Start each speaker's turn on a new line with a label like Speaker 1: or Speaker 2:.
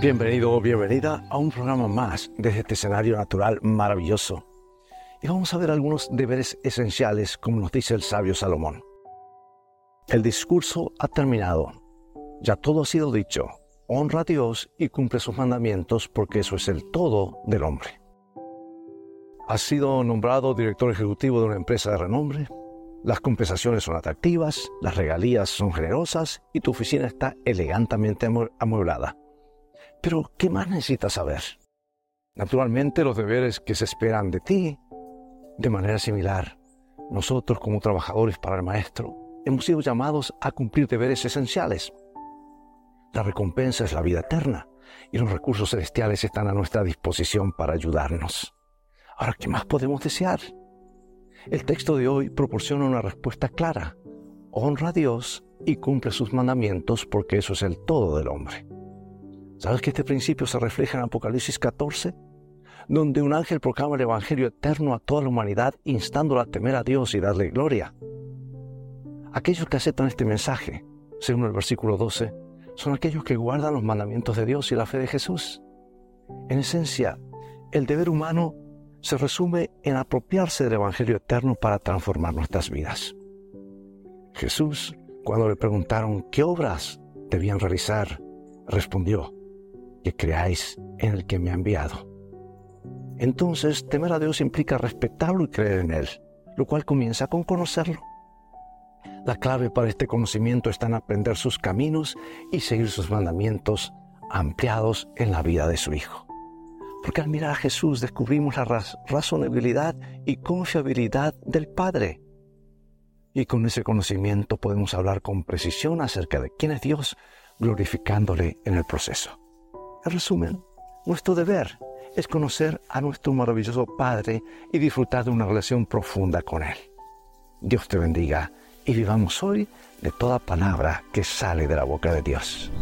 Speaker 1: Bienvenido bienvenida a un programa más desde este escenario natural maravilloso. Y vamos a ver algunos deberes esenciales, como nos dice el sabio Salomón. El discurso ha terminado. Ya todo ha sido dicho. Honra a Dios y cumple sus mandamientos porque eso es el todo del hombre. Has sido nombrado director ejecutivo de una empresa de renombre. Las compensaciones son atractivas, las regalías son generosas y tu oficina está elegantemente amueblada. Pero, ¿qué más necesitas saber? Naturalmente, los deberes que se esperan de ti, de manera similar, nosotros como trabajadores para el Maestro, hemos sido llamados a cumplir deberes esenciales. La recompensa es la vida eterna y los recursos celestiales están a nuestra disposición para ayudarnos. Ahora, ¿qué más podemos desear? El texto de hoy proporciona una respuesta clara. Honra a Dios y cumple sus mandamientos porque eso es el todo del hombre. ¿Sabes que este principio se refleja en Apocalipsis 14? Donde un ángel proclama el Evangelio eterno a toda la humanidad, instándola a temer a Dios y darle gloria. Aquellos que aceptan este mensaje, según el versículo 12, son aquellos que guardan los mandamientos de Dios y la fe de Jesús. En esencia, el deber humano se resume en apropiarse del Evangelio eterno para transformar nuestras vidas. Jesús, cuando le preguntaron qué obras debían realizar, respondió, que creáis en el que me ha enviado. Entonces, temer a Dios implica respetarlo y creer en Él, lo cual comienza con conocerlo. La clave para este conocimiento está en aprender sus caminos y seguir sus mandamientos ampliados en la vida de su Hijo. Porque al mirar a Jesús descubrimos la razonabilidad y confiabilidad del Padre. Y con ese conocimiento podemos hablar con precisión acerca de quién es Dios, glorificándole en el proceso. En resumen, nuestro deber es conocer a nuestro maravilloso Padre y disfrutar de una relación profunda con Él. Dios te bendiga y vivamos hoy de toda palabra que sale de la boca de Dios.